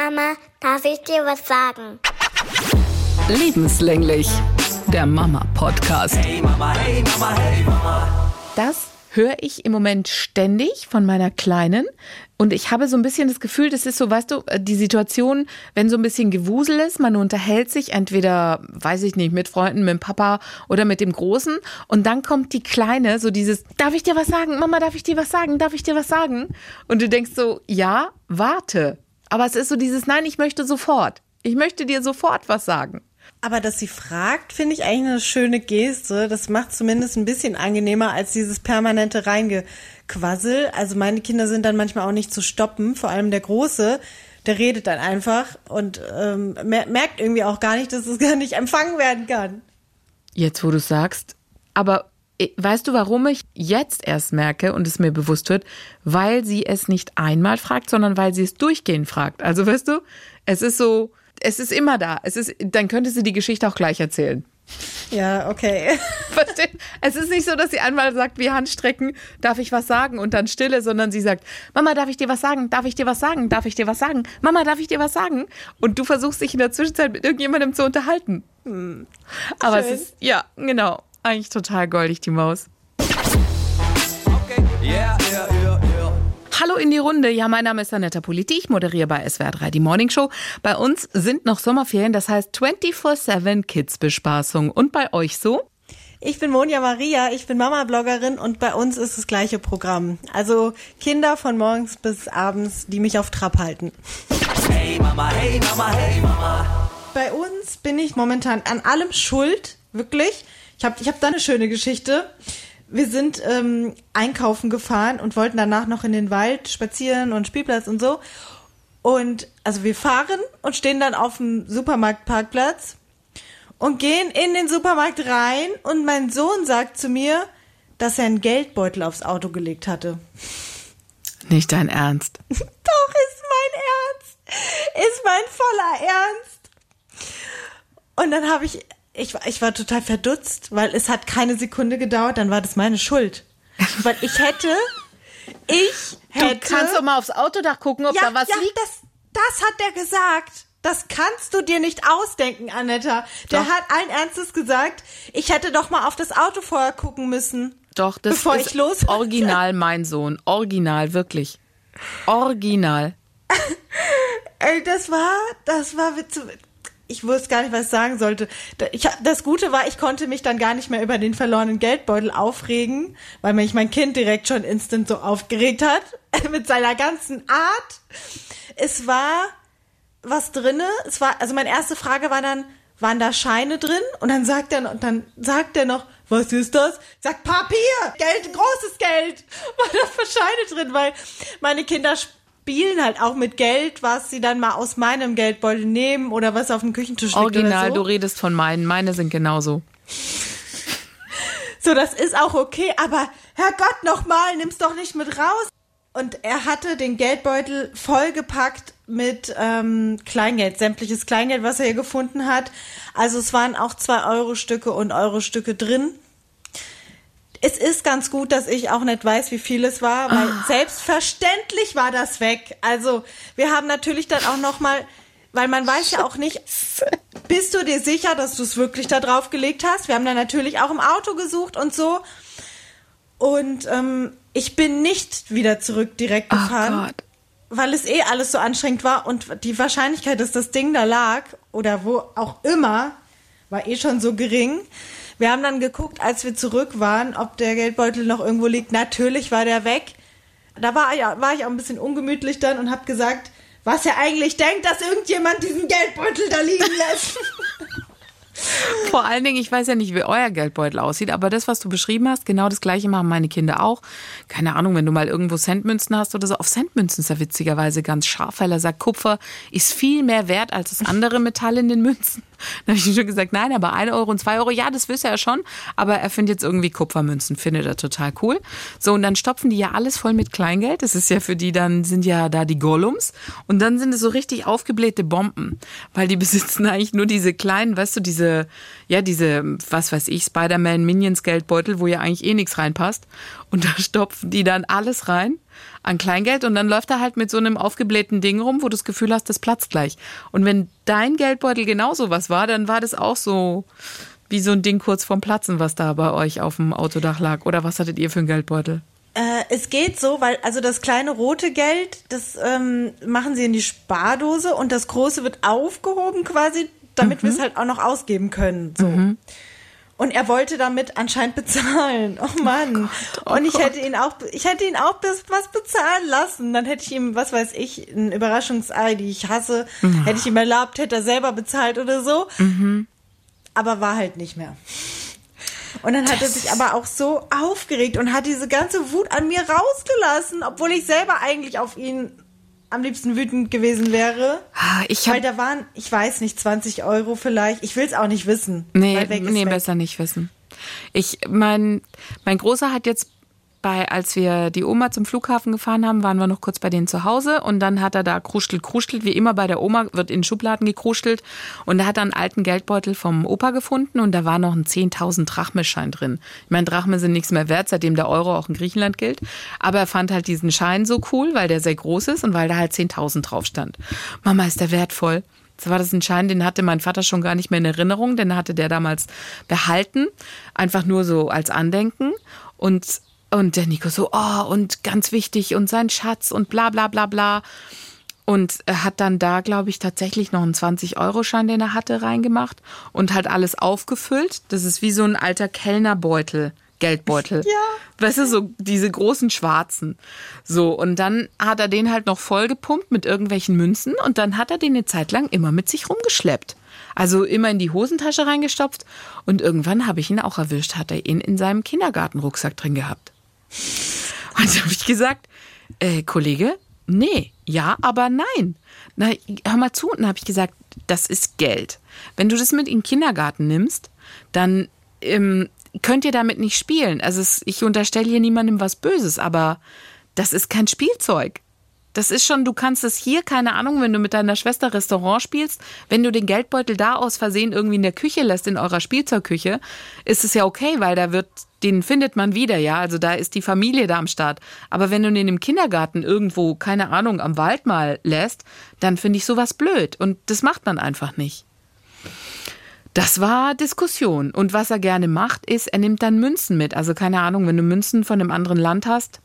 Mama, darf ich dir was sagen? Lebenslänglich, der Mama-Podcast. Hey Mama, hey Mama, hey Mama. Das höre ich im Moment ständig von meiner Kleinen. Und ich habe so ein bisschen das Gefühl, das ist so, weißt du, die Situation, wenn so ein bisschen Gewusel ist, man unterhält sich entweder, weiß ich nicht, mit Freunden, mit dem Papa oder mit dem Großen. Und dann kommt die Kleine, so dieses, darf ich dir was sagen? Mama, darf ich dir was sagen? Darf ich dir was sagen? Und du denkst so, ja, warte. Aber es ist so dieses, nein, ich möchte sofort. Ich möchte dir sofort was sagen. Aber dass sie fragt, finde ich eigentlich eine schöne Geste. Das macht zumindest ein bisschen angenehmer als dieses permanente Reingequassel. Also meine Kinder sind dann manchmal auch nicht zu stoppen, vor allem der Große. Der redet dann einfach und ähm, merkt irgendwie auch gar nicht, dass es gar nicht empfangen werden kann. Jetzt, wo du sagst, aber weißt du, warum ich jetzt erst merke und es mir bewusst wird? Weil sie es nicht einmal fragt, sondern weil sie es durchgehend fragt. Also weißt du, es ist so, es ist immer da. Es ist, dann könnte sie die Geschichte auch gleich erzählen. Ja, okay. Versteht? Es ist nicht so, dass sie einmal sagt, wie Handstrecken, darf ich was sagen und dann Stille, sondern sie sagt, Mama, darf ich dir was sagen? Darf ich dir was sagen? Darf ich dir was sagen? Mama, darf ich dir was sagen? Und du versuchst dich in der Zwischenzeit mit irgendjemandem zu unterhalten. Hm. Aber Schön. es ist, ja, genau, eigentlich total goldig, die Maus. Okay, yeah, yeah, yeah. Hallo in die Runde. Ja, mein Name ist Anetta Politi. Ich moderiere bei SWR 3 die Morning Show. Bei uns sind noch Sommerferien, das heißt 24-7 Kids-Bespaßung. Und bei euch so? Ich bin Monja Maria, ich bin Mama-Bloggerin und bei uns ist das gleiche Programm. Also Kinder von morgens bis abends, die mich auf Trab halten. Hey Mama, hey Mama, hey Mama. Bei uns bin ich momentan an allem schuld, wirklich. Ich habe ich hab da eine schöne Geschichte wir sind ähm, einkaufen gefahren und wollten danach noch in den Wald spazieren und Spielplatz und so. Und also wir fahren und stehen dann auf dem Supermarktparkplatz und gehen in den Supermarkt rein und mein Sohn sagt zu mir, dass er einen Geldbeutel aufs Auto gelegt hatte. Nicht dein Ernst. Doch, ist mein Ernst. Ist mein voller Ernst. Und dann habe ich ich, ich war total verdutzt, weil es hat keine Sekunde gedauert, dann war das meine Schuld. Weil ich hätte, ich hätte. Du kannst doch mal aufs Autodach gucken, ob ja, da was ja, liegt. Das, das hat der gesagt. Das kannst du dir nicht ausdenken, Anetta. Der doch. hat allen Ernstes gesagt, ich hätte doch mal auf das Auto vorher gucken müssen. Doch, das bevor ist ich los original mein Sohn. Original, wirklich. Original. Ey, das war, das war ich wusste gar nicht, was ich sagen sollte. Das Gute war, ich konnte mich dann gar nicht mehr über den verlorenen Geldbeutel aufregen, weil mich mein Kind direkt schon instant so aufgeregt hat mit seiner ganzen Art. Es war was drinne. Es war, also meine erste Frage war dann, waren da Scheine drin? Und dann sagt er, und dann sagt er noch, was ist das? Sagt Papier, Geld, großes Geld. War da für Scheine drin, weil meine Kinder spielen halt auch mit Geld, was sie dann mal aus meinem Geldbeutel nehmen oder was auf dem Küchentisch liegt Original, so. du redest von meinen. Meine sind genauso. So, das ist auch okay, aber Herrgott nochmal, nimm's doch nicht mit raus. Und er hatte den Geldbeutel vollgepackt mit ähm, Kleingeld, sämtliches Kleingeld, was er hier gefunden hat. Also es waren auch zwei Euro-Stücke und Euro-Stücke drin es ist ganz gut, dass ich auch nicht weiß, wie viel es war, weil oh. selbstverständlich war das weg. Also wir haben natürlich dann auch noch mal, weil man weiß ja auch nicht, bist du dir sicher, dass du es wirklich da drauf gelegt hast? Wir haben dann natürlich auch im Auto gesucht und so. Und ähm, ich bin nicht wieder zurück direkt oh gefahren, oh weil es eh alles so anstrengend war und die Wahrscheinlichkeit, dass das Ding da lag oder wo auch immer, war eh schon so gering. Wir haben dann geguckt, als wir zurück waren, ob der Geldbeutel noch irgendwo liegt. Natürlich war der weg. Da war, ja, war ich auch ein bisschen ungemütlich dann und habe gesagt, was er eigentlich denkt, dass irgendjemand diesen Geldbeutel da liegen lässt. Vor allen Dingen, ich weiß ja nicht, wie euer Geldbeutel aussieht, aber das, was du beschrieben hast, genau das gleiche machen meine Kinder auch. Keine Ahnung, wenn du mal irgendwo Centmünzen hast oder so. Auf Centmünzen ist er witzigerweise ganz scharf, weil er sagt, Kupfer ist viel mehr wert als das andere Metall in den Münzen. Dann habe ich schon gesagt, nein, aber ein Euro und zwei Euro, ja, das wüsste er schon. Aber er findet jetzt irgendwie Kupfermünzen, findet er total cool. So, und dann stopfen die ja alles voll mit Kleingeld. Das ist ja für die dann, sind ja da die Gollums. Und dann sind es so richtig aufgeblähte Bomben. Weil die besitzen eigentlich nur diese kleinen, weißt du, diese, ja, diese, was weiß ich, Spider-Man Minions Geldbeutel, wo ja eigentlich eh nichts reinpasst. Und da stopfen die dann alles rein. An Kleingeld und dann läuft er halt mit so einem aufgeblähten Ding rum, wo du das Gefühl hast, das platzt gleich. Und wenn dein Geldbeutel genauso was war, dann war das auch so wie so ein Ding kurz vorm Platzen, was da bei euch auf dem Autodach lag. Oder was hattet ihr für einen Geldbeutel? Äh, es geht so, weil also das kleine rote Geld, das ähm, machen sie in die Spardose und das große wird aufgehoben quasi, damit wir es halt auch noch ausgeben können. So. Und er wollte damit anscheinend bezahlen. Oh Mann. oh und ich Gott. hätte ihn auch, ich hätte ihn auch bis, was bezahlen lassen. Dann hätte ich ihm, was weiß ich, ein Überraschungsei, die ich hasse, hätte ich ihm erlaubt, hätte er selber bezahlt oder so. Aber war halt nicht mehr. Und dann hat er sich aber auch so aufgeregt und hat diese ganze Wut an mir rausgelassen, obwohl ich selber eigentlich auf ihn am liebsten wütend gewesen wäre. Ah, Ich Weil hab, da waren, ich weiß nicht, 20 Euro vielleicht. Ich will es auch nicht wissen. nee, weil nee weg. besser nicht wissen. Ich, mein, mein Großer hat jetzt bei, als wir die Oma zum Flughafen gefahren haben, waren wir noch kurz bei denen zu Hause und dann hat er da kruschelt, kruschelt, wie immer bei der Oma wird in Schubladen gekruschelt und er hat dann einen alten Geldbeutel vom Opa gefunden und da war noch ein 10.000 Drachmeschein drin. Ich meine, Drachme sind nichts mehr wert, seitdem der Euro auch in Griechenland gilt, aber er fand halt diesen Schein so cool, weil der sehr groß ist und weil da halt 10.000 drauf stand. Mama, ist der wertvoll. So war das ein Schein, den hatte mein Vater schon gar nicht mehr in Erinnerung, den hatte der damals behalten, einfach nur so als Andenken und und der Nico so, oh, und ganz wichtig und sein Schatz und bla bla bla bla. Und er hat dann da, glaube ich, tatsächlich noch einen 20-Euro-Schein, den er hatte, reingemacht und halt alles aufgefüllt. Das ist wie so ein alter Kellnerbeutel, Geldbeutel. Ja. Weißt du, so diese großen schwarzen. So, und dann hat er den halt noch vollgepumpt mit irgendwelchen Münzen und dann hat er den eine Zeit lang immer mit sich rumgeschleppt. Also immer in die Hosentasche reingestopft und irgendwann habe ich ihn auch erwischt, hat er ihn in seinem Kindergartenrucksack drin gehabt. Und da habe ich gesagt, äh, Kollege, nee, ja, aber nein. Na, hör mal zu. Und dann habe ich gesagt, das ist Geld. Wenn du das mit in den Kindergarten nimmst, dann ähm, könnt ihr damit nicht spielen. Also es, ich unterstelle hier niemandem was Böses, aber das ist kein Spielzeug. Das ist schon, du kannst es hier, keine Ahnung, wenn du mit deiner Schwester Restaurant spielst, wenn du den Geldbeutel da aus Versehen irgendwie in der Küche lässt, in eurer Spielzeugküche, ist es ja okay, weil da wird, den findet man wieder, ja. Also da ist die Familie da am Start. Aber wenn du den im Kindergarten irgendwo, keine Ahnung, am Wald mal lässt, dann finde ich sowas blöd. Und das macht man einfach nicht. Das war Diskussion. Und was er gerne macht, ist, er nimmt dann Münzen mit. Also keine Ahnung, wenn du Münzen von einem anderen Land hast,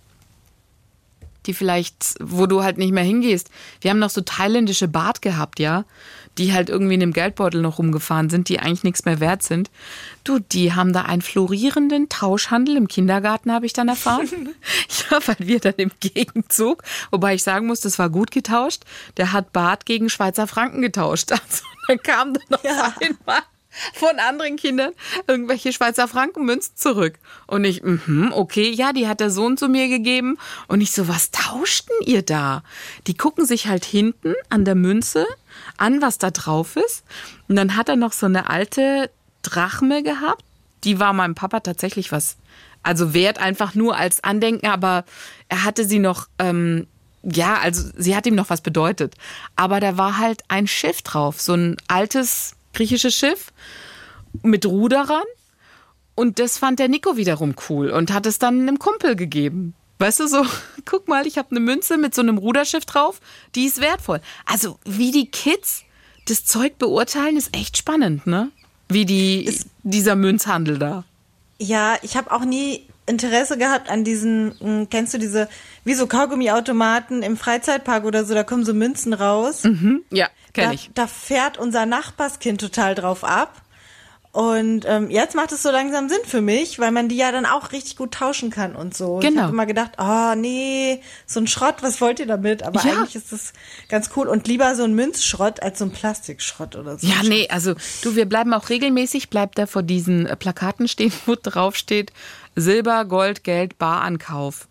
die vielleicht, wo du halt nicht mehr hingehst. Wir haben noch so thailändische Bart gehabt, ja, die halt irgendwie in dem Geldbeutel noch rumgefahren sind, die eigentlich nichts mehr wert sind. Du, die haben da einen florierenden Tauschhandel im Kindergarten, habe ich dann erfahren. ja, weil wir dann im Gegenzug, wobei ich sagen muss, das war gut getauscht, der hat Bart gegen Schweizer Franken getauscht. Also dann kam dann noch Ja. einmal von anderen Kindern irgendwelche Schweizer Frankenmünzen zurück. Und ich, mhm, okay, ja, die hat der Sohn zu mir gegeben. Und ich so, was tauschten ihr da? Die gucken sich halt hinten an der Münze an, was da drauf ist. Und dann hat er noch so eine alte Drachme gehabt. Die war meinem Papa tatsächlich was, also wert einfach nur als Andenken, aber er hatte sie noch, ähm, ja, also sie hat ihm noch was bedeutet. Aber da war halt ein Schiff drauf, so ein altes griechisches Schiff mit Ruderern. Und das fand der Nico wiederum cool und hat es dann einem Kumpel gegeben. Weißt du, so, guck mal, ich habe eine Münze mit so einem Ruderschiff drauf, die ist wertvoll. Also, wie die Kids das Zeug beurteilen, ist echt spannend, ne? Wie die, dieser Münzhandel da. Ja, ich habe auch nie Interesse gehabt an diesen, mh, kennst du diese, wie so Kaugummiautomaten im Freizeitpark oder so, da kommen so Münzen raus. Ja, da, kenne ich. da fährt unser Nachbarskind total drauf ab. Und ähm, jetzt macht es so langsam Sinn für mich, weil man die ja dann auch richtig gut tauschen kann und so. Ich Genau. habe immer gedacht, oh nee, so ein Schrott, was wollt ihr damit? Aber Ja. eigentlich ist das ganz cool und lieber so ein Münzschrott als so ein Plastikschrott oder so. Ja, nee, also du, wir bleiben auch regelmäßig, bleibt da vor diesen äh, Plakaten stehen, wo drauf steht, Silber, Gold, Geld, Barankauf.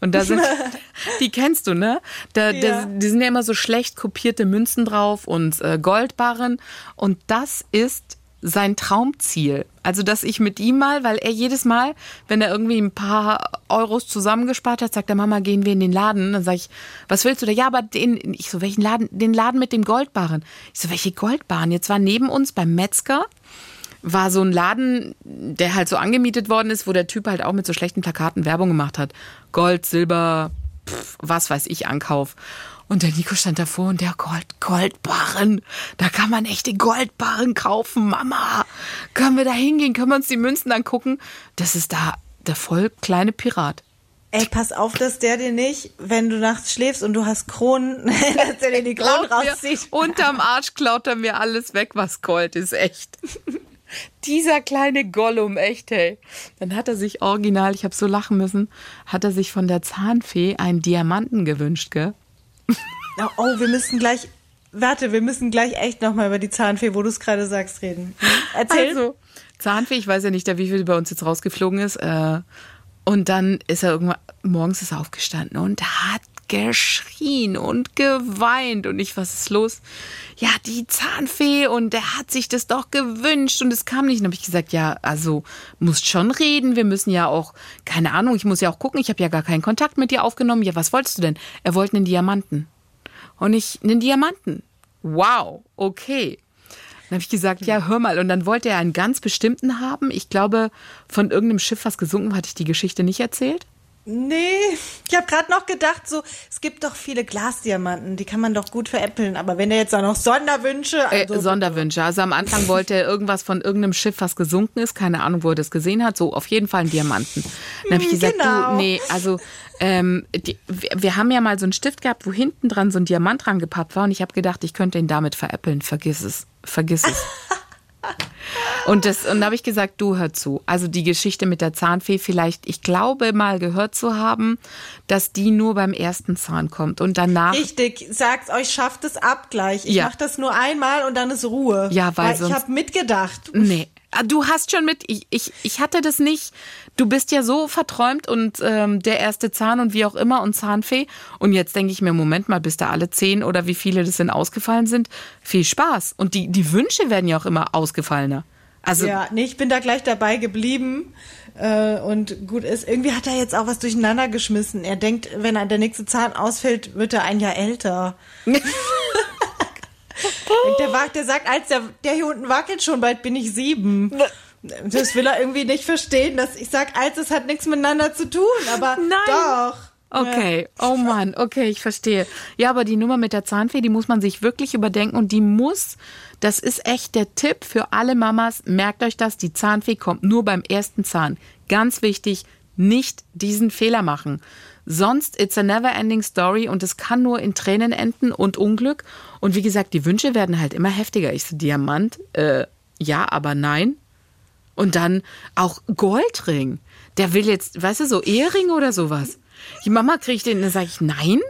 Und da sind, die kennst du, ne? Da, Ja. da, die sind ja immer so schlecht kopierte Münzen drauf und äh, Goldbarren. Und das ist sein Traumziel. Also, dass ich mit ihm mal, weil er jedes Mal, wenn er irgendwie ein paar Euros zusammengespart hat, sagt er, Mama, gehen wir in den Laden. Dann sage ich, was willst du da? Ja, aber den, ich so, welchen Laden? Den Laden mit dem Goldbarren. Ich so, welche Goldbarren? Jetzt war neben uns beim Metzger war so ein Laden, der halt so angemietet worden ist, wo der Typ halt auch mit so schlechten Plakaten Werbung gemacht hat. Gold, Silber, pff, was weiß ich, Ankauf. Und der Nico stand davor und der Gold, Goldbarren. Da kann man echte Goldbarren kaufen, Mama. Können wir da hingehen? Können wir uns die Münzen angucken? Das ist da der voll kleine Pirat. Ey, pass auf, dass der dir nicht, wenn du nachts schläfst und du hast Kronen, dass der dir die Kronen mir, rauszieht. unterm Arsch klaut er mir alles weg, was Gold ist, echt. Dieser kleine Gollum, echt, hey. Dann hat er sich original, ich habe so lachen müssen, hat er sich von der Zahnfee einen Diamanten gewünscht, gell? Oh, wir müssen gleich, warte, wir müssen gleich echt nochmal über die Zahnfee, wo du es gerade sagst, reden. Erzähl. Also, Zahnfee, ich weiß ja nicht, wie viel bei uns jetzt rausgeflogen ist. Äh, und dann ist er irgendwann, morgens ist er aufgestanden und hat geschrien und geweint. Und ich, was ist los? Ja, die Zahnfee und der hat sich das doch gewünscht und es kam nicht. Und habe ich gesagt, ja, also musst schon reden. Wir müssen ja auch, keine Ahnung, ich muss ja auch gucken. Ich habe ja gar keinen Kontakt mit dir aufgenommen. Ja, was wolltest du denn? Er wollte einen Diamanten. Und ich, einen Diamanten. Wow, okay. Dann habe ich gesagt, ja, hör mal. Und dann wollte er einen ganz bestimmten haben. Ich glaube, von irgendeinem Schiff, was gesunken war, hatte ich die Geschichte nicht erzählt. Nee, ich habe gerade noch gedacht, so, es gibt doch viele Glasdiamanten, die kann man doch gut veräppeln. Aber wenn er jetzt auch noch Sonderwünsche. Äh, Also, Sonderwünsche. Also am Anfang wollte er irgendwas von irgendeinem Schiff, was gesunken ist. Keine Ahnung, wo er das gesehen hat. So, auf jeden Fall einen Diamanten. Dann habe ich gesagt, Genau. du, nee, also ähm, die, wir, wir haben ja mal so einen Stift gehabt, wo hinten dran so ein Diamant dran gepappt war. Und ich habe gedacht, ich könnte ihn damit veräppeln. Vergiss es. Vergiss es. Und das, und da habe ich gesagt, du hör zu. Also die Geschichte mit der Zahnfee vielleicht, ich glaube mal gehört zu haben, dass die nur beim ersten Zahn kommt und danach Richtig, sagt's euch, schafft es ab gleich. Ich Ja. mach das nur einmal und dann ist Ruhe. Ja, weil ich sonst- habe mitgedacht. Nee. Ah, Du hast schon mit, ich, ich, ich hatte das nicht. Du bist ja so verträumt und ähm, der erste Zahn und wie auch immer und Zahnfee. Und jetzt denke ich mir, Moment mal, bis da alle zehn oder wie viele das denn ausgefallen sind, viel Spaß. Und die, die Wünsche werden ja auch immer ausgefallener. Also, Ja, nee, ich bin da gleich dabei geblieben. Äh, und gut ist, irgendwie hat er jetzt auch was durcheinander geschmissen. Er denkt, wenn er der nächste Zahn ausfällt, wird er ein Jahr älter. Und der, der sagt, als der, der hier unten wackelt schon, bald bin ich sieben. Das will er irgendwie nicht verstehen, dass ich sag, als es hat nichts miteinander zu tun, aber Nein. doch. Okay, oh Mann, okay, ich verstehe. Ja, aber die Nummer mit der Zahnfee, die muss man sich wirklich überdenken und die muss, das ist echt der Tipp für alle Mamas, merkt euch das, die Zahnfee kommt nur beim ersten Zahn. Ganz wichtig, nicht diesen Fehler machen. Sonst it's a never ending story und es kann nur in Tränen enden und Unglück. Und wie gesagt, die Wünsche werden halt immer heftiger. Ich so, Diamant, äh, ja, aber nein. Und dann auch Goldring. Der will jetzt, weißt du, so Ehering oder sowas. Die Mama kriegt den, dann sage ich, nein.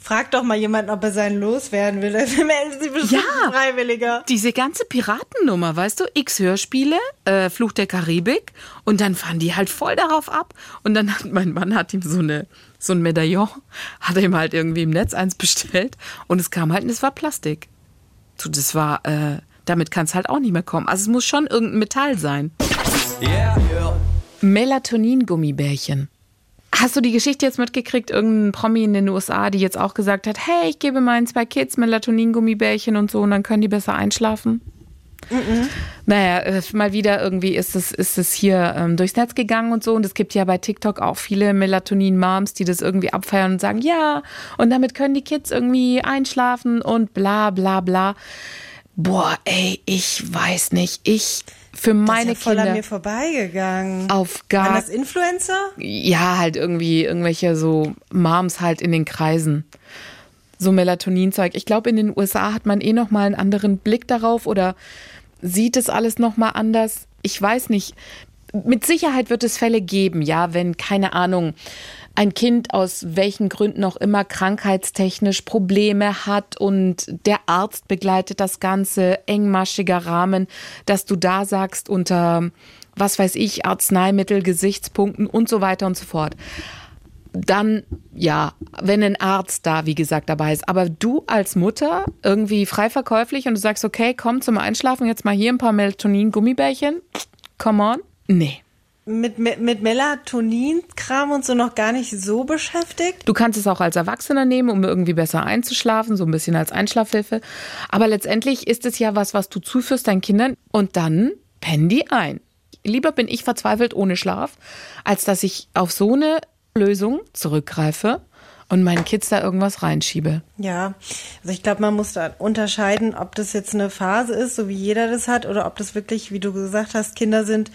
Frag doch mal jemanden, ob er seinen loswerden will. Dann melden sie bestimmt Ja. Freiwilliger. Diese ganze Piratennummer, weißt du, X Hörspiele, äh, Fluch der Karibik und dann fahren die halt voll darauf ab und dann hat mein Mann hat ihm so eine so ein Medaillon, hat er ihm halt irgendwie im Netz eins bestellt und es kam halt und es war Plastik. So, das war, äh, damit kann es halt auch nicht mehr kommen. Also es muss schon irgendein Metall sein. Yeah, yeah. Melatonin-Gummibärchen. Hast du die Geschichte jetzt mitgekriegt? Irgendein Promi in den USA, die jetzt auch gesagt hat, hey, ich gebe meinen zwei Kids Melatonin-Gummibärchen und so und dann können die besser einschlafen? Naja, äh, mal wieder irgendwie ist es, ist es hier ähm, durchs Netz gegangen und so. Und es gibt ja bei TikTok auch viele Melatonin-Moms, die das irgendwie abfeiern und sagen, ja, und damit können die Kids irgendwie einschlafen und bla bla bla. Boah, ey, ich weiß nicht. Ich für meine das ist ja voll an Kinder mir vorbeigegangen. auf Waren gar das Influencer? ja, halt irgendwie irgendwelche so Moms halt in den Kreisen. So Melatoninzeug. Ich glaube, in den USA hat man eh noch mal einen anderen Blick darauf oder sieht es alles noch mal anders. Ich weiß nicht. Mit Sicherheit wird es Fälle geben, ja, wenn keine Ahnung ein Kind aus welchen Gründen auch immer krankheitstechnisch Probleme hat und der Arzt begleitet das Ganze, engmaschiger Rahmen, dass du da sagst unter, was weiß ich, Arzneimittel, Gesichtspunkten und so weiter und so fort. Dann, ja, wenn ein Arzt da, wie gesagt, dabei ist. Aber du als Mutter irgendwie frei verkäuflich und du sagst, okay, komm zum Einschlafen jetzt mal hier ein paar Melatonin-Gummibärchen. Come on. Nee. Mit, mit, mit Melatonin-Kram und so noch gar nicht so beschäftigt? Du kannst es auch als Erwachsener nehmen, um irgendwie besser einzuschlafen, so ein bisschen als Einschlafhilfe. Aber letztendlich ist es ja was, was du zuführst deinen Kindern und dann pennen die ein. Lieber bin ich verzweifelt ohne Schlaf, als dass ich auf so eine Lösung zurückgreife und meinen Kids da irgendwas reinschiebe. Ja, also ich glaube, man muss da unterscheiden, ob das jetzt eine Phase ist, so wie jeder das hat, oder ob das wirklich, wie du gesagt hast, Kinder sind,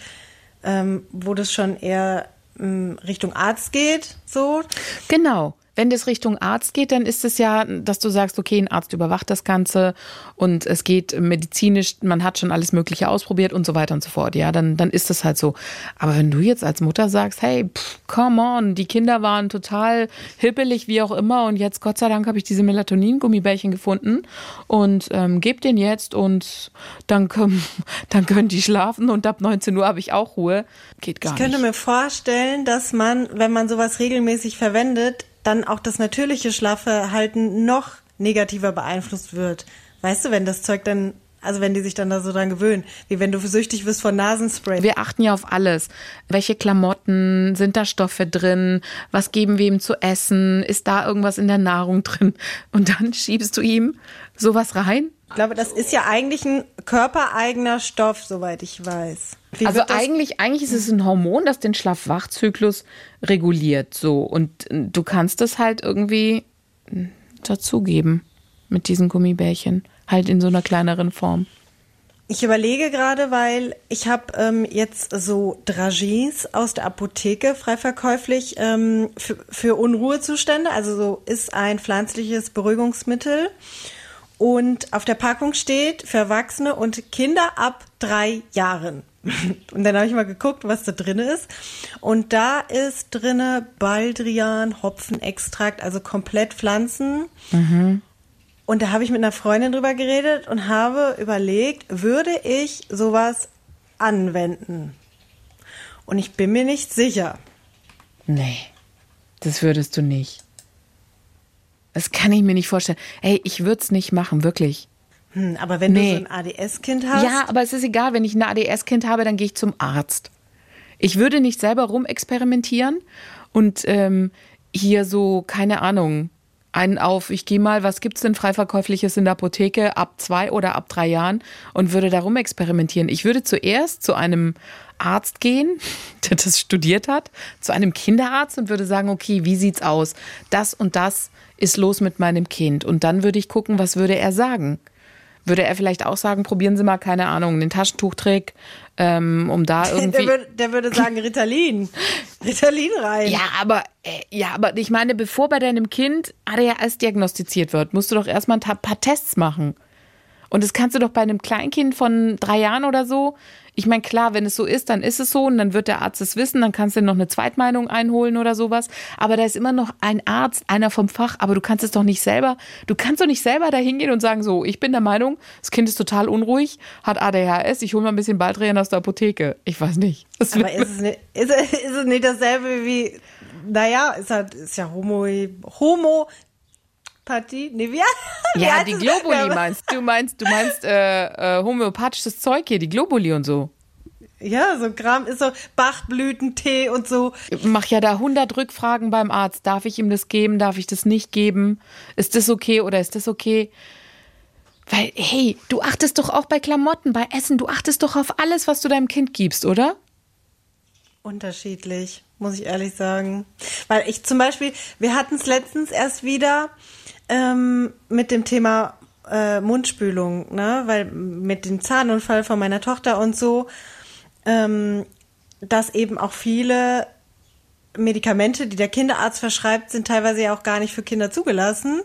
ähm, wo das schon eher ähm, Richtung Arzt geht, so. Genau. Wenn das Richtung Arzt geht, dann ist es ja, dass du sagst, okay, ein Arzt überwacht das Ganze und es geht medizinisch, man hat schon alles Mögliche ausprobiert und so weiter und so fort. Ja, dann, dann ist es halt so. Aber wenn du jetzt als Mutter sagst, hey, pff, come on, die Kinder waren total hippelig, wie auch immer, und jetzt, Gott sei Dank, habe ich diese Melatonin-Gummibärchen gefunden und ähm, geb den jetzt und dann können, dann können die schlafen und ab 19 Uhr habe ich auch Ruhe. Geht gar Ich könnte nicht. mir vorstellen, dass man, wenn man sowas regelmäßig verwendet, dann auch das natürliche Schlafverhalten noch negativer beeinflusst wird. Weißt du, wenn das Zeug dann, also wenn die sich dann da so dran gewöhnen, wie wenn du süchtig wirst von Nasenspray. Wir achten ja auf alles. Welche Klamotten, sind da Stoffe drin? Was geben wir ihm zu essen? Ist da irgendwas in der Nahrung drin? Und dann schiebst du ihm sowas rein? Ich glaube, das ist ja eigentlich ein körpereigener Stoff, soweit ich weiß. Wie also das- eigentlich, eigentlich ist es ein Hormon, das den Schlaf-Wach-Zyklus reguliert. So. Und äh, du kannst es halt irgendwie äh, dazugeben mit diesen Gummibärchen. Halt in so einer kleineren Form. Ich überlege gerade, weil ich habe ähm, jetzt so Dragees aus der Apotheke frei verkäuflich ähm, für, für Unruhezustände. Also so ist ein pflanzliches Beruhigungsmittel. Und auf der Packung steht für Erwachsene und Kinder ab drei Jahren. Und dann habe ich mal geguckt, was da drin ist. Und da ist drinne Baldrian, Hopfenextrakt, also komplett Pflanzen. Und da habe ich mit einer Freundin drüber geredet und habe überlegt, würde ich sowas anwenden? Und ich bin mir nicht sicher. Nee, das würdest du nicht. Das kann ich mir nicht vorstellen. Ey, ich würde es nicht machen, wirklich. Hm, aber wenn Nee. du so ein ADS-Kind hast, Ja, aber es ist egal, wenn ich ein ADS-Kind habe, dann gehe ich zum Arzt. Ich würde nicht selber rumexperimentieren und ähm, hier so, keine Ahnung, einen auf, ich gehe mal, was gibt's denn freiverkäufliches in der Apotheke ab zwei oder ab drei Jahren und würde da rumexperimentieren. Ich würde zuerst zu einem Arzt gehen, der das studiert hat, zu einem Kinderarzt und würde sagen, okay, wie sieht's aus? Das und das ist los mit meinem Kind. Und dann würde ich gucken, was würde er sagen? Würde er vielleicht auch sagen, probieren Sie mal, keine Ahnung, den Taschentuchtrick, ähm, um da irgendwie. der, würde, der würde sagen Ritalin. Ritalin rein. Ja, aber äh, ja, aber ich meine, bevor bei deinem Kind ADHS diagnostiziert wird, musst du doch erstmal ein paar Tests machen. Und das kannst du doch bei einem Kleinkind von drei Jahren oder so. Ich meine, klar, wenn es so ist, dann ist es so und dann wird der Arzt es wissen, dann kannst du noch eine Zweitmeinung einholen oder sowas. Aber da ist immer noch ein Arzt, einer vom Fach, aber du kannst es doch nicht selber, du kannst doch nicht selber da hingehen und sagen, so, ich bin der Meinung, das Kind ist total unruhig, hat ADHS, ich hole mal ein bisschen Baldrian aus der Apotheke. Ich weiß nicht. Das Aber ist es, nicht, ist, es- ist es nicht dasselbe wie, naja, ist, halt, ist ja Homo, Homopathie? Nee, wie, wie Ja, die? Globuli meinst du. meinst, du meinst äh, äh, homöopathisches Zeug hier, die Globuli und so. Ja, so Kram ist so Bachblütentee und so. Mach ja da 100 Rückfragen beim Arzt. Darf ich ihm das geben? Darf ich das nicht geben? Ist das okay oder ist das okay? Weil, hey, du achtest doch auch bei Klamotten, bei Essen, du achtest doch auf alles, was du deinem Kind gibst, oder? Unterschiedlich, muss ich ehrlich sagen. Weil ich zum Beispiel, wir hatten es letztens erst wieder ähm, mit dem Thema äh, Mundspülung, ne? Weil mit dem Zahnunfall von meiner Tochter und so, ähm, dass eben auch viele Medikamente, die der Kinderarzt verschreibt, sind teilweise ja auch gar nicht für Kinder zugelassen,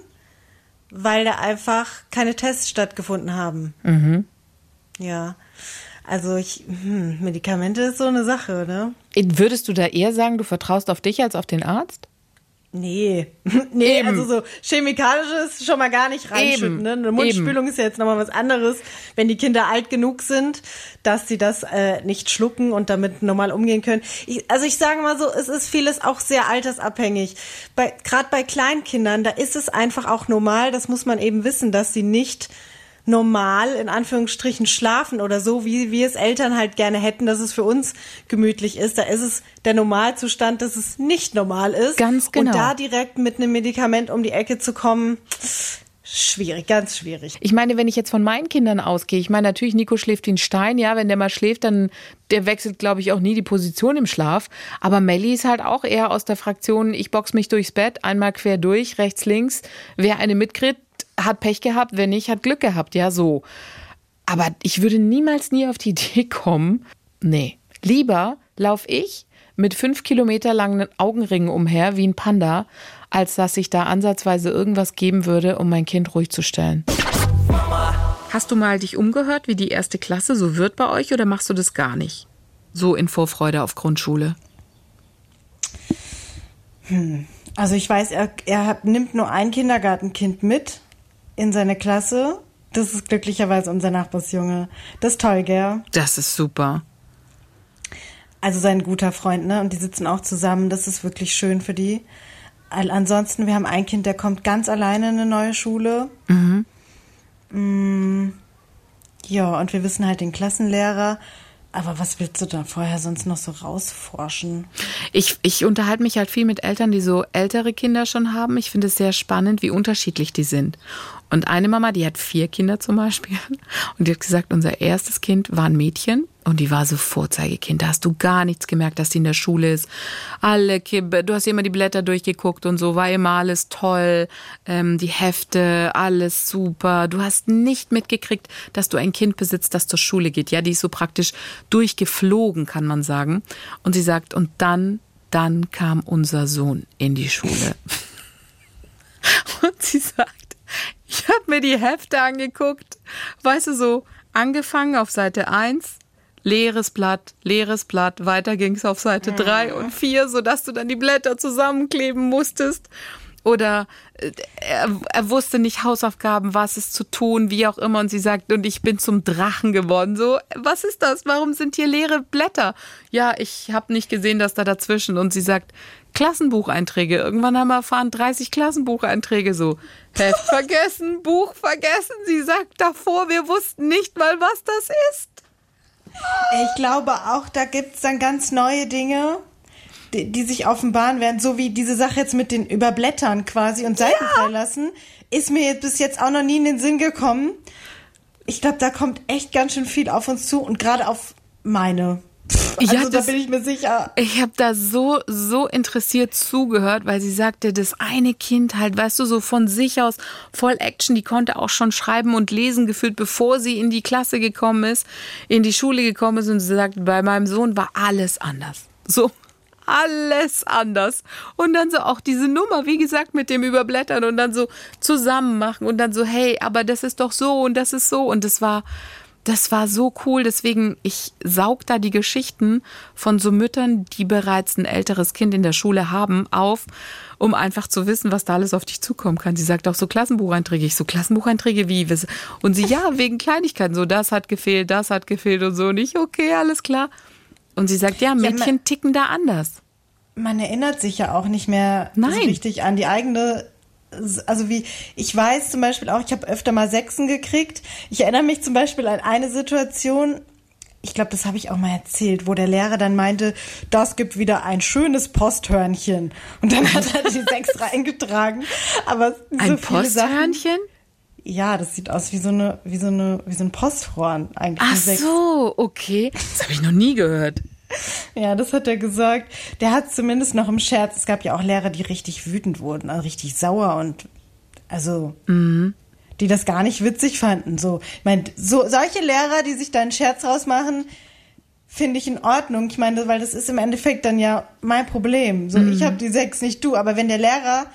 weil da einfach keine Tests stattgefunden haben. Ja. Also ich, hm, Medikamente ist so eine Sache, ne? Würdest du da eher sagen, du vertraust auf dich als auf den Arzt? Nee. nee, Eben. also so chemikalisches schon mal gar nicht reinschütten. Eben. Ne? Eine Mundspülung ist ja jetzt nochmal was anderes, wenn die Kinder alt genug sind, dass sie das äh, nicht schlucken und damit normal umgehen können. Ich, also ich sage mal so, es ist vieles auch sehr altersabhängig. Bei, Gerade bei Kleinkindern, da ist es einfach auch normal, das muss man eben wissen, dass sie nicht normal in Anführungsstrichen schlafen oder so, wie wir es Eltern halt gerne hätten, dass es für uns gemütlich ist. Da ist es der Normalzustand, dass es nicht normal ist. Ganz genau. Und da direkt mit einem Medikament um die Ecke zu kommen, schwierig, ganz schwierig. Ich meine, wenn ich jetzt von meinen Kindern ausgehe, ich meine natürlich, Nico schläft wie ein Stein, ja, wenn der mal schläft, dann der wechselt, glaube ich, auch nie die Position im Schlaf. Aber Melly ist halt auch eher aus der Fraktion, ich box mich durchs Bett, einmal quer durch, rechts, links. Wer eine mitkriegt, hat Pech gehabt, wer nicht, hat Glück gehabt, ja, so. Aber ich würde niemals nie auf die Idee kommen, nee, lieber lauf ich mit fünf Kilometer langen Augenringen umher wie ein Panda, als dass ich da ansatzweise irgendwas geben würde, um mein Kind ruhig zu stellen. Hast du mal dich umgehört, wie die erste Klasse so wird bei euch oder machst du das gar nicht? So in Vorfreude auf Grundschule? Hm. Also ich weiß, er, er hat, nimmt nur ein Kindergartenkind mit in seine Klasse. Das ist glücklicherweise unser Nachbarsjunge. Das ist toll, gell? Das ist super. Also sein guter Freund, ne? Und die sitzen auch zusammen. Das ist wirklich schön für die. Ansonsten, wir haben ein Kind, der kommt ganz alleine in eine neue Schule. Mhm. Mm, ja, und wir wissen halt den Klassenlehrer. Aber was willst du da vorher sonst noch so rausforschen? Ich, ich unterhalte mich halt viel mit Eltern, die so ältere Kinder schon haben. Ich finde es sehr spannend, wie unterschiedlich die sind. Und eine Mama, die hat vier Kinder zum Beispiel. Und die hat gesagt, unser erstes Kind war ein Mädchen. Und die war so Vorzeigekind. Da hast du gar nichts gemerkt, dass die in der Schule ist. Alle Kibbe, du hast immer die Blätter durchgeguckt und so, war immer alles toll. Ähm, die Hefte, alles super. Du hast nicht mitgekriegt, dass du ein Kind besitzt, das zur Schule geht. Ja, die ist so praktisch durchgeflogen, kann man sagen. Und sie sagt, und dann, dann kam unser Sohn in die Schule. und sie sagt, ich habe mir die Hefte angeguckt. Weißt du, so angefangen auf Seite 1, leeres Blatt, leeres Blatt. Weiter ging es auf Seite 3 und 4, sodass du dann die Blätter zusammenkleben musstest. Oder äh, er, er, wusste nicht Hausaufgaben, was ist zu tun, wie auch immer. Und sie sagt, und ich bin zum Drachen geworden. So, was ist das? Warum sind hier leere Blätter? Ja, ich habe nicht gesehen, dass da dazwischen. Und sie sagt, Klassenbucheinträge. Irgendwann haben wir erfahren, 30 Klassenbucheinträge so. Heft vergessen, Buch vergessen. Sie sagt davor, wir wussten nicht mal, was das ist. Ich glaube auch, da gibt es dann ganz neue Dinge, die, die, sich offenbaren werden, so wie diese Sache jetzt mit den Überblättern quasi und Seiten ja. freilassen, ist mir jetzt bis jetzt auch noch nie in den Sinn gekommen. Ich glaube, da kommt echt ganz schön viel auf uns zu und gerade auf meine. Also ja, das, da bin ich mir sicher. Ich habe da so, so interessiert zugehört, weil sie sagte, das eine Kind halt, weißt du, so von sich aus voll Action, die konnte auch schon schreiben und lesen gefühlt, bevor sie in die Klasse gekommen ist, in die Schule gekommen ist und sie sagt, bei meinem Sohn war alles anders. So alles anders. Und dann so auch diese Nummer, wie gesagt, mit dem Überblättern und dann so zusammen machen und dann so, hey, aber das ist doch so und das ist so. Und das war, das war so cool. Deswegen, ich saug da die Geschichten von so Müttern, die bereits ein älteres Kind in der Schule haben, auf, um einfach zu wissen, was da alles auf dich zukommen kann. Sie sagt auch so Klassenbucheinträge. Ich so Klassenbucheinträge wie? Und sie, ja, wegen Kleinigkeiten. So, das hat gefehlt, das hat gefehlt und so. Und ich, okay, alles klar. Und sie sagt, ja, Mädchen ja, ticken da anders. Man erinnert sich ja auch nicht mehr so richtig an die eigene also wie, ich weiß zum Beispiel auch, ich habe öfter mal Sechsen gekriegt. Ich erinnere mich zum Beispiel an eine Situation, ich glaube, das habe ich auch mal erzählt, wo der Lehrer dann meinte, das gibt wieder ein schönes Posthörnchen. Und dann hat er die Sechs reingetragen. Aber so ein Posthörnchen? Sachen, ja, das sieht aus wie so eine, wie so eine, wie so ein Posthorn eigentlich. Ach so, okay. Das habe ich noch nie gehört. Ja, das hat er gesagt. Der hat zumindest noch im Scherz. Es gab ja auch Lehrer, die richtig wütend wurden, also richtig sauer und also mhm. die das gar nicht witzig fanden. So, ich meine, so solche Lehrer, die sich da einen Scherz rausmachen, finde ich in Ordnung. Ich meine, weil das ist im Endeffekt dann ja mein Problem. So, mhm. ich habe die sechs, nicht du. Aber wenn der Lehrer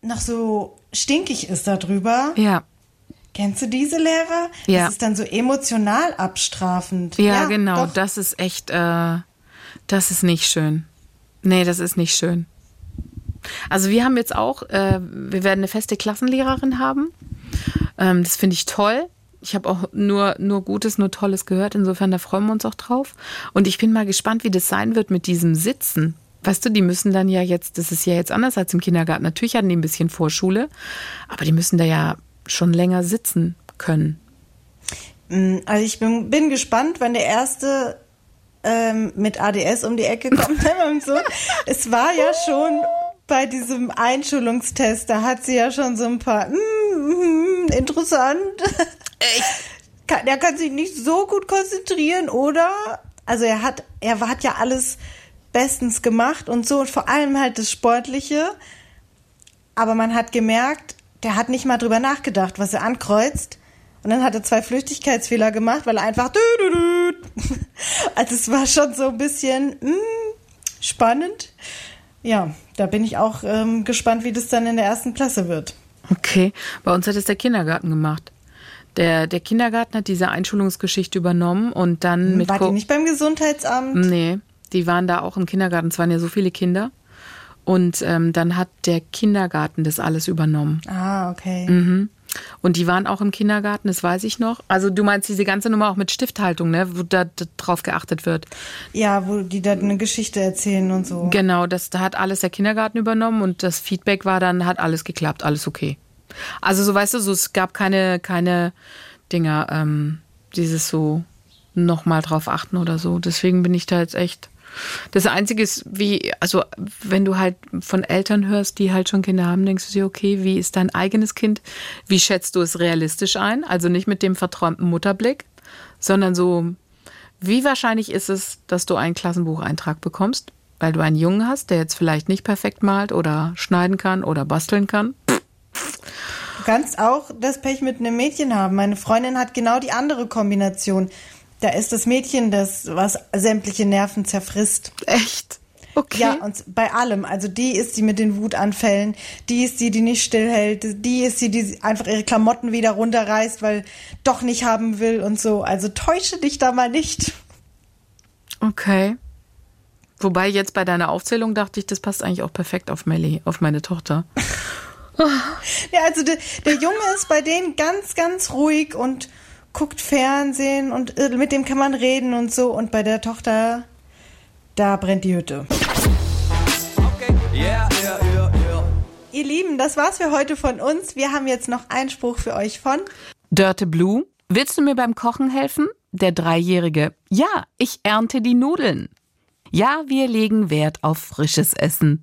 noch so stinkig ist darüber, ja. Kennst du diese Lehrer? Ja. Das ist dann so emotional abstrafend. Ja, ja genau. Doch. Das ist echt, äh, das ist nicht schön. Nee, das ist nicht schön. Also wir haben jetzt auch, äh, wir werden eine feste Klassenlehrerin haben. Ähm, das finde ich toll. Ich habe auch nur, nur Gutes, nur Tolles gehört. Insofern, da freuen wir uns auch drauf. Und ich bin mal gespannt, wie das sein wird mit diesem Sitzen. Weißt du, die müssen dann ja jetzt, das ist ja jetzt anders als im Kindergarten. Natürlich hatten die ein bisschen Vorschule, aber die müssen da ja schon länger sitzen können? Mm, also ich bin, bin gespannt, wann der erste ähm, mit ADS um die Ecke kommt. Es war ja schon bei diesem Einschulungstest, da hat sie ja schon so ein paar, mm, mm, interessant. Echt? Kann, er kann sich nicht so gut konzentrieren, oder? Also er hat, er hat ja alles bestens gemacht und so und vor allem halt das Sportliche. Aber man hat gemerkt, der hat nicht mal drüber nachgedacht, was er ankreuzt. Und dann hat er zwei Flüchtigkeitsfehler gemacht, weil er einfach. Also es war schon so ein bisschen mh, spannend. Ja, da bin ich auch ähm, gespannt, wie das dann in der ersten Klasse wird. Okay, bei uns hat es der Kindergarten gemacht. Der, der Kindergarten hat diese Einschulungsgeschichte übernommen und dann hm, mit. War die nicht beim Gesundheitsamt? Nee, die waren da auch im Kindergarten. Es waren ja so viele Kinder. Und ähm, dann hat der Kindergarten das alles übernommen. Ah, okay. Mhm. Und die waren auch im Kindergarten, das weiß ich noch. Also du meinst diese ganze Nummer auch mit Stifthaltung, ne, wo da, da drauf geachtet wird. Ja, wo die da eine Geschichte erzählen und so. Genau, das da hat alles der Kindergarten übernommen und das Feedback war dann, hat alles geklappt, alles okay. Also so weißt du, so es gab keine, keine Dinger, ähm, dieses so nochmal drauf achten oder so. Deswegen bin ich da jetzt echt das Einzige ist, wie, also wenn du halt von Eltern hörst, die halt schon Kinder haben, denkst du dir, okay, wie ist dein eigenes Kind? Wie schätzt du es realistisch ein? Also nicht mit dem verträumten Mutterblick, sondern so, wie wahrscheinlich ist es, dass du einen Klassenbucheintrag bekommst, weil du einen Jungen hast, der jetzt vielleicht nicht perfekt malt oder schneiden kann oder basteln kann? Du kannst auch das Pech mit einem Mädchen haben. Meine Freundin hat genau die andere Kombination. Da ist das Mädchen, das was sämtliche Nerven zerfrisst. Echt? Okay. Ja, und bei allem. Also die ist die mit den Wutanfällen, die ist die, die nicht stillhält, die ist die, die einfach ihre Klamotten wieder runterreißt, weil doch nicht haben will und so. Also täusche dich da mal nicht. Okay. Wobei jetzt bei deiner Aufzählung dachte ich, das passt eigentlich auch perfekt auf Melly, auf meine Tochter. ja, also der, der Junge ist bei denen ganz, ganz ruhig und guckt Fernsehen und äh, mit dem kann man reden und so. Und bei der Tochter, da brennt die Hütte. Okay. Yeah, yeah, yeah. Ihr Lieben, das war's für heute von uns. Wir haben jetzt noch einen Spruch für euch von Dörte Blue. Willst du mir beim Kochen helfen? Der Dreijährige. Ja, ich ernte die Nudeln. Ja, wir legen Wert auf frisches Essen.